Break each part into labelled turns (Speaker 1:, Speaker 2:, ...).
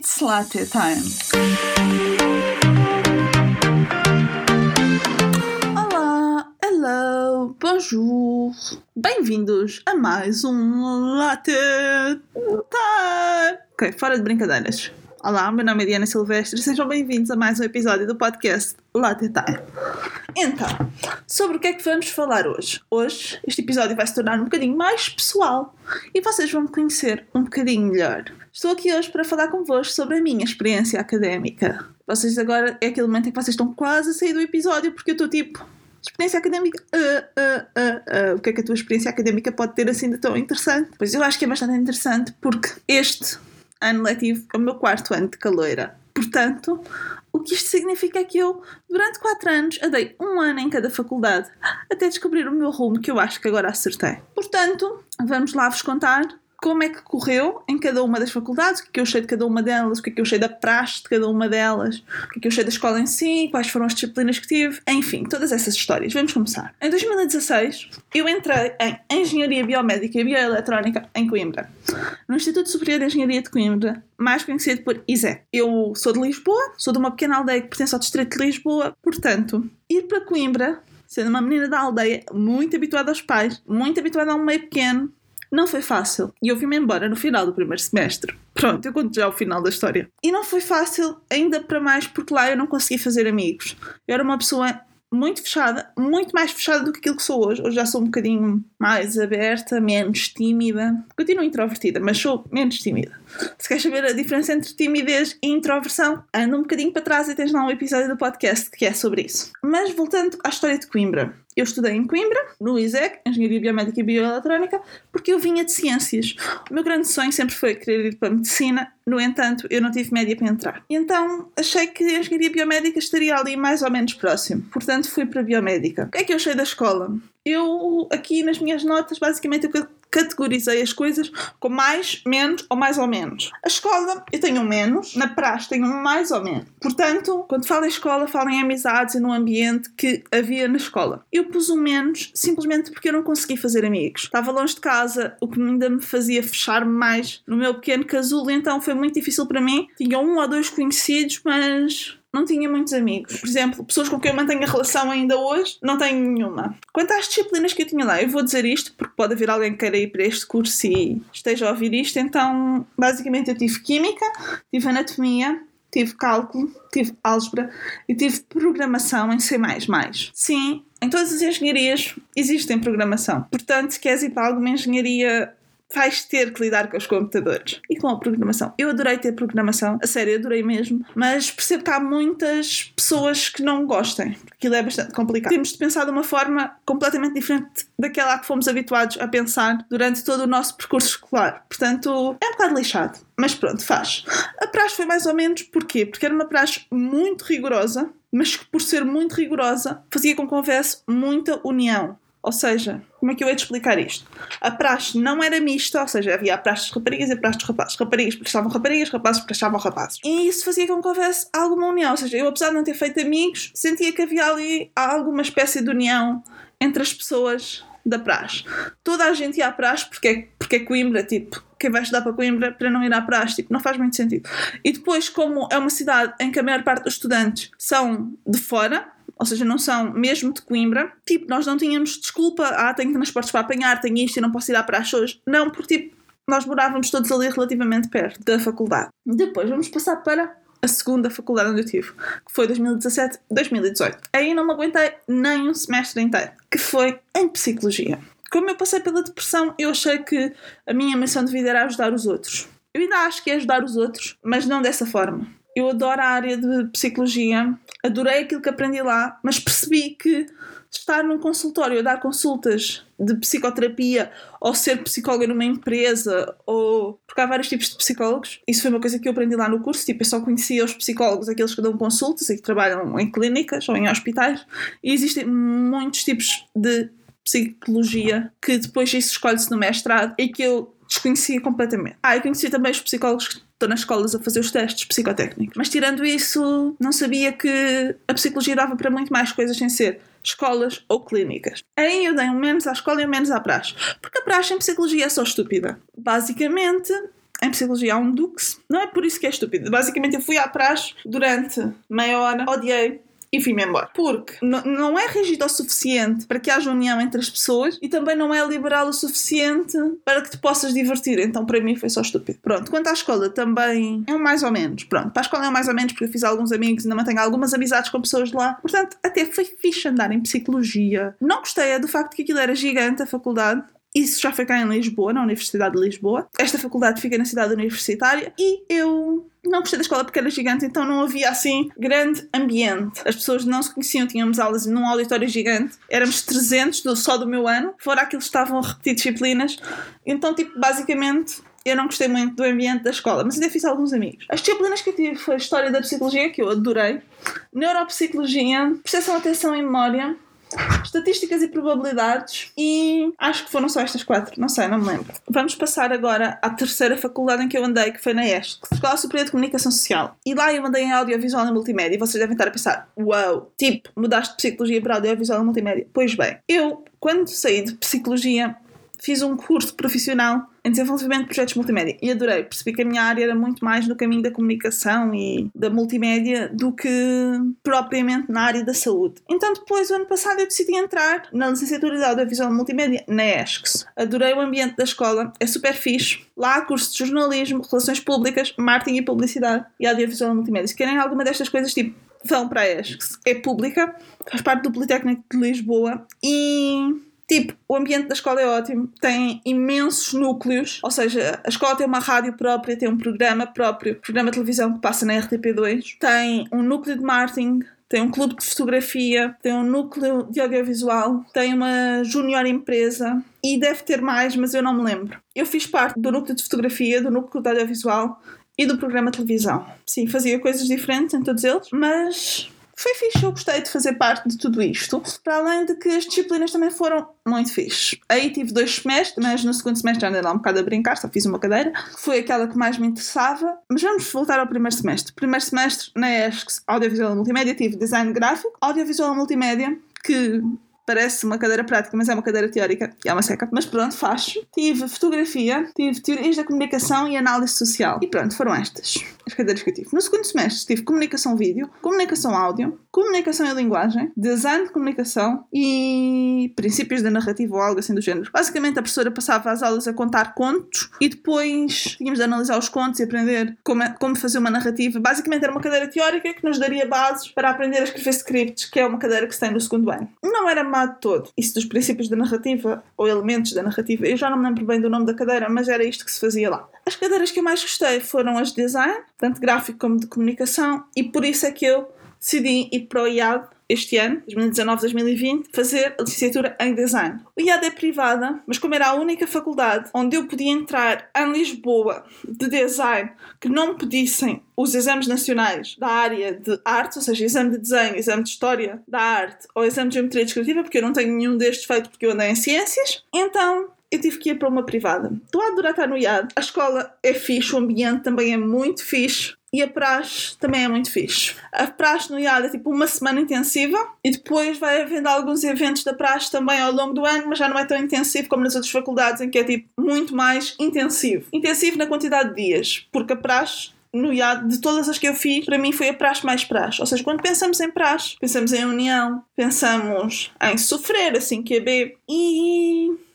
Speaker 1: It's latte time. Olá, hello, bonjour. Bem-vindos a mais um latte time. Ok, fora de brincadeiras. Olá, meu nome é Diana Silvestre, sejam bem-vindos a mais um episódio do podcast Latte Time. Então, sobre o que é que vamos falar hoje? Hoje, este episódio vai se tornar um bocadinho mais pessoal e vocês vão me conhecer um bocadinho melhor. Estou aqui hoje para falar convosco sobre a minha experiência académica. Vocês agora é aquele momento em que vocês estão quase a sair do episódio porque eu estou tipo. Experiência académica. Uh, uh, uh, o que é que a tua experiência académica pode ter assim de tão interessante? Pois eu acho que é bastante interessante porque este ano letivo é o meu quarto ano de caloira. Portanto, o que isto significa é que eu, durante quatro anos, andei um ano em cada faculdade até descobrir o meu rumo que eu acho que agora acertei. Portanto, vamos lá vos contar como é que correu em cada uma das faculdades, o que é que eu achei de cada uma delas, o que é que eu achei da praxe de cada uma delas, o que é que eu achei da escola em si, quais foram as disciplinas que tive, enfim, todas essas histórias. Vamos começar. Em 2016, eu entrei em Engenharia Biomédica e Bioeletrónica em Coimbra, no Instituto Superior de Engenharia de Coimbra, mais conhecido por ISEC. Eu sou de Lisboa, sou de uma pequena aldeia que pertence ao Distrito de Lisboa, portanto, ir para Coimbra sendo uma menina da aldeia, muito habituada aos pais, muito habituada a um meio pequeno, não foi fácil e eu vim-me embora no final do primeiro semestre. Pronto, eu conto já o final da história. E não foi fácil, ainda para mais, porque lá eu não consegui fazer amigos. Eu era uma pessoa muito fechada, muito mais fechada do que aquilo que sou hoje. Hoje já sou um bocadinho mais aberta, menos tímida. Continuo introvertida, mas sou menos tímida. Se queres saber a diferença entre timidez e introversão, anda um bocadinho para trás e tens lá um episódio do podcast que é sobre isso. Mas voltando à história de Coimbra. Eu estudei em Coimbra, no ISEC, Engenharia Biomédica e Bioeletrónica, porque eu vinha de ciências. O meu grande sonho sempre foi querer ir para a medicina, no entanto, eu não tive média para entrar. E então achei que a Engenharia Biomédica estaria ali mais ou menos próximo. Portanto, fui para a Biomédica. O que é que eu achei da escola? Eu, aqui nas minhas notas, basicamente o que categorizei as coisas com mais, menos ou mais ou menos. A escola eu tenho um menos, na praxe tenho um mais ou menos. Portanto, quando falo em escola, falo em amizades e no ambiente que havia na escola. Eu pus um menos simplesmente porque eu não consegui fazer amigos. Estava longe de casa, o que ainda me fazia fechar mais no meu pequeno casulo, então foi muito difícil para mim. Tinha um ou dois conhecidos, mas não tinha muitos amigos. Por exemplo, pessoas com quem eu mantenho a relação ainda hoje, não tenho nenhuma. Quanto às disciplinas que eu tinha lá, eu vou dizer isto porque pode haver alguém que queira ir para este curso e esteja a ouvir isto. Então, basicamente, eu tive Química, tive Anatomia, tive Cálculo, tive Álgebra e tive Programação em C. Sim, em todas as engenharias existem programação. Portanto, se queres ir para alguma engenharia vais ter que lidar com os computadores e com a programação. Eu adorei ter programação, a sério, adorei mesmo, mas percebo que há muitas pessoas que não gostem, aquilo é bastante complicado. Temos de pensar de uma forma completamente diferente daquela que fomos habituados a pensar durante todo o nosso percurso escolar. Portanto, é um bocado lixado. Mas pronto, faz. A praxe foi mais ou menos porquê? Porque era uma praxe muito rigorosa, mas que por ser muito rigorosa fazia com que houvesse muita união. Ou seja, como é que eu ia te explicar isto? A praxe não era mista, ou seja, havia a praxe de raparigas e a praxe de rapazes. Raparigas prestavam raparigas, rapazes prestavam rapazes. E isso fazia com que houvesse alguma união. Ou seja, eu, apesar de não ter feito amigos, sentia que havia ali alguma espécie de união entre as pessoas da praxe. Toda a gente ia à praxe porque é, porque é Coimbra, tipo, quem vai estudar para Coimbra para não ir à praxe, tipo, não faz muito sentido. E depois, como é uma cidade em que a maior parte dos estudantes são de fora, ou seja, não são mesmo de Coimbra. Tipo, nós não tínhamos desculpa, ah, tenho transportes para apanhar, tenho isto e não posso ir à praxe hoje. Não, porque tipo, nós morávamos todos ali relativamente perto da faculdade. Depois vamos passar para a segunda faculdade onde eu tive, que foi 2017-2018. Aí não me aguentei nem um semestre inteiro, que foi em psicologia. Como eu passei pela depressão, eu achei que a minha missão de vida era ajudar os outros. Eu ainda acho que é ajudar os outros, mas não dessa forma. Eu adoro a área de psicologia, adorei aquilo que aprendi lá, mas percebi que estar num consultório a dar consultas de psicoterapia ou ser psicóloga numa empresa ou porque há vários tipos de psicólogos isso foi uma coisa que eu aprendi lá no curso tipo eu só conhecia os psicólogos aqueles que dão consultas e que trabalham em clínicas ou em hospitais e existem muitos tipos de psicologia que depois isso escolhe-se no mestrado e que eu desconhecia completamente. Ah, eu conhecia também os psicólogos que estão nas escolas a fazer os testes psicotécnicos. Mas tirando isso, não sabia que a psicologia dava para muito mais coisas sem ser escolas ou clínicas. Aí eu dei um menos à escola e um menos à praxe. Porque a praxe em psicologia é só estúpida. Basicamente, em psicologia há um dux. Não é por isso que é estúpido. Basicamente, eu fui à praxe durante meia hora, odiei, e fui-me embora. Porque não é rígido o suficiente para que haja união entre as pessoas e também não é liberal o suficiente para que te possas divertir. Então, para mim, foi só estúpido. Pronto, quanto à escola, também é um mais ou menos. Pronto, para a escola é um mais ou menos porque eu fiz alguns amigos e ainda mantenho algumas amizades com pessoas de lá. Portanto, até foi fixe andar em psicologia. Não gostei é do facto que aquilo era gigante, a faculdade. Isso já foi cá em Lisboa, na Universidade de Lisboa. Esta faculdade fica na cidade universitária e eu não gostei da escola porque era gigante, então não havia assim grande ambiente. As pessoas não se conheciam, tínhamos aulas num auditório gigante, éramos 300 do, só do meu ano, fora aqueles que estavam a repetir disciplinas. Então, tipo, basicamente. Eu não gostei muito do ambiente da escola, mas ainda fiz alguns amigos. As disciplinas que eu tive foi História da Psicologia, que eu adorei, Neuropsicologia, Percepção, Atenção e Memória, estatísticas e probabilidades e acho que foram só estas quatro, não sei, não me lembro. Vamos passar agora à terceira faculdade em que eu andei, que foi na ESC, Escola Superior de Comunicação Social. E lá eu andei em Audiovisual e Multimédia e vocês devem estar a pensar, uau, wow, tipo, mudaste de Psicologia para Audiovisual e Multimédia. Pois bem, eu, quando saí de Psicologia, fiz um curso profissional em desenvolvimento de projetos multimédia e adorei. Percebi que a minha área era muito mais no caminho da comunicação e da multimédia do que propriamente na área da saúde. Então, depois, o ano passado, eu decidi entrar na licenciatura de Audiovisual Multimédia na ESCS. Adorei o ambiente da escola, é super fixe. Lá há curso de jornalismo, relações públicas, marketing e publicidade e audiovisual multimédia. Se querem alguma destas coisas, tipo, vão para a ESCS. É pública, faz parte do Politécnico de Lisboa e Tipo, o ambiente da escola é ótimo, tem imensos núcleos, ou seja, a escola tem uma rádio própria, tem um programa próprio, programa de televisão que passa na RTP2, tem um núcleo de marketing, tem um clube de fotografia, tem um núcleo de audiovisual, tem uma junior empresa e deve ter mais, mas eu não me lembro. Eu fiz parte do núcleo de fotografia, do núcleo de audiovisual e do programa de televisão. Sim, fazia coisas diferentes em todos eles, mas foi fixe, eu gostei de fazer parte de tudo isto. Para além de que as disciplinas também foram muito fixe. Aí tive dois semestres, mas no segundo semestre andei lá um bocado a brincar, só fiz uma cadeira. Foi aquela que mais me interessava. Mas vamos voltar ao primeiro semestre. Primeiro semestre na ESC Audiovisual Multimédia tive Design Gráfico, Audiovisual Multimédia, que parece uma cadeira prática, mas é uma cadeira teórica e é uma seca. Mas pronto, faço. Tive fotografia, tive teorias da comunicação e análise social. E pronto, foram estas as cadeiras que eu tive. No segundo semestre tive comunicação vídeo, comunicação áudio, comunicação e linguagem, design de comunicação e princípios da narrativa ou algo assim do género. Basicamente a professora passava as aulas a contar contos e depois tínhamos de analisar os contos e aprender como, é, como fazer uma narrativa. Basicamente era uma cadeira teórica que nos daria bases para aprender a escrever scripts, que é uma cadeira que se tem no segundo ano. Não era de todo. Isso dos princípios da narrativa ou elementos da narrativa, eu já não me lembro bem do nome da cadeira, mas era isto que se fazia lá. As cadeiras que eu mais gostei foram as de design, tanto gráfico como de comunicação, e por isso é que eu decidi ir para o IAD este ano, 2019-2020, fazer a licenciatura em design. O IAD é privada, mas como era a única faculdade onde eu podia entrar em Lisboa de design que não me pedissem os exames nacionais da área de arte, ou seja, exame de desenho, exame de história da arte ou exame de geometria descritiva, porque eu não tenho nenhum destes feito porque eu andei em ciências, então eu tive que ir para uma privada. Estou a adorar estar no IAD. A escola é fixe, o ambiente também é muito fixe. E a praxe também é muito fixe. A praxe no IAD é tipo uma semana intensiva e depois vai havendo alguns eventos da praxe também ao longo do ano, mas já não é tão intensivo como nas outras faculdades em que é tipo muito mais intensivo. Intensivo na quantidade de dias, porque a praxe no IAD, de todas as que eu fiz, para mim foi a praxe mais praxe. Ou seja, quando pensamos em praxe, pensamos em união, pensamos em sofrer assim que é B. E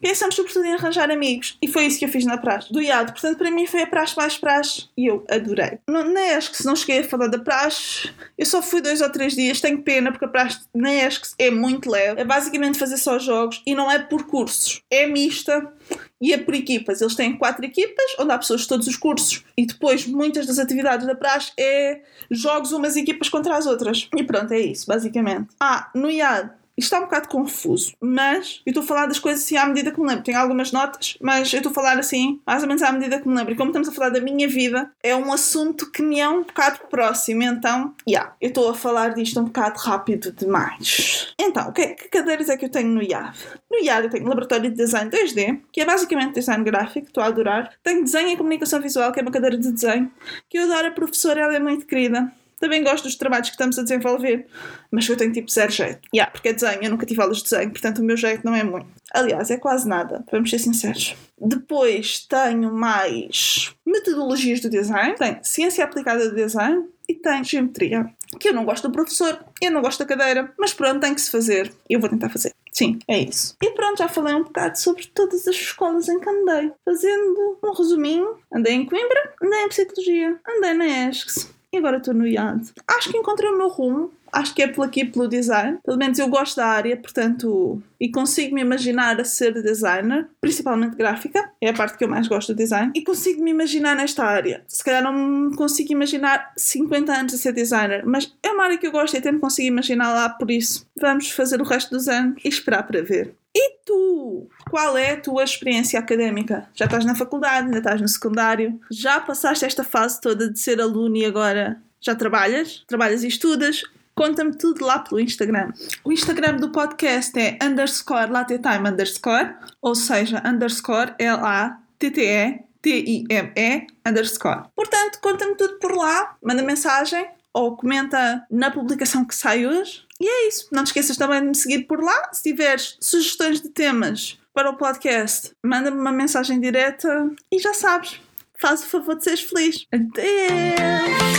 Speaker 1: pensamos sobretudo em arranjar amigos. E foi isso que eu fiz na praxe, do IAD. Portanto, para mim foi a praxe mais praxe e eu adorei. Não, acho que se não cheguei a falar da praxe, eu só fui dois ou três dias, tenho pena porque a praxe acho que é muito leve. É basicamente fazer só jogos e não é por cursos, é mista e é por equipas. Eles têm quatro equipas, onde há pessoas de todos os cursos. E depois, muitas das atividades da praxe é jogos umas equipas contra as outras. E pronto, é isso, basicamente. Ah, no IAD isto está um bocado confuso, mas eu estou a falar das coisas assim à medida que me lembro. Tenho algumas notas, mas eu estou a falar assim, mais ou menos à medida que me lembro. E como estamos a falar da minha vida, é um assunto que me é um bocado próximo. Então, yeah, eu estou a falar disto um bocado rápido demais. Então, que, que cadeiras é que eu tenho no IAD? No IAD eu tenho Laboratório de Design 2D, que é basicamente design gráfico, estou a adorar. Tenho Desenho e Comunicação Visual, que é uma cadeira de desenho, que eu adoro. A professora, ela é muito querida Também gosto dos trabalhos que estamos a desenvolver, mas eu tenho tipo zero jeito. Yeah, porque é desenho, eu nunca tive aulas de desenho, portanto o meu jeito não é muito. Aliás, é quase nada, vamos ser sinceros. Depois tenho mais metodologias do design, tenho ciência aplicada do design e tenho geometria. Que eu não gosto do professor, eu não gosto da cadeira, mas pronto, tem que se fazer. Eu vou tentar fazer. Sim, é isso. E pronto, já falei um bocado sobre todas as escolas em que andei. Fazendo um resuminho, andei em Coimbra, andei em Psicologia, andei na ESCS e agora estou no IAD. Acho que encontrei o meu rumo, acho que é por aqui pelo design. Pelo menos eu gosto da área, portanto, e consigo me imaginar a ser designer, principalmente gráfica, é a parte que eu mais gosto do design, e consigo me imaginar nesta área. Se calhar não consigo imaginar 50 anos a ser designer, mas é uma área que eu gosto e até me consigo imaginar lá, por isso vamos fazer o resto dos anos e esperar para ver. E tu? Qual é a tua experiência académica? Já estás na faculdade, ainda estás no secundário? Já passaste esta fase toda de ser aluno e agora já trabalhas? Trabalhas e estudas? Conta-me tudo lá pelo Instagram. O Instagram do podcast é underscore latetime underscore, ou seja, underscore L-A-T-T-E T-I-M-E underscore. Portanto, conta-me tudo por lá, manda mensagem ou comenta na publicação que sai hoje. E é isso. Não te esqueças também de me seguir por lá. Se tiveres sugestões de temas para o podcast, manda-me uma mensagem direta e já sabes, faz o favor de seres feliz. Adeus!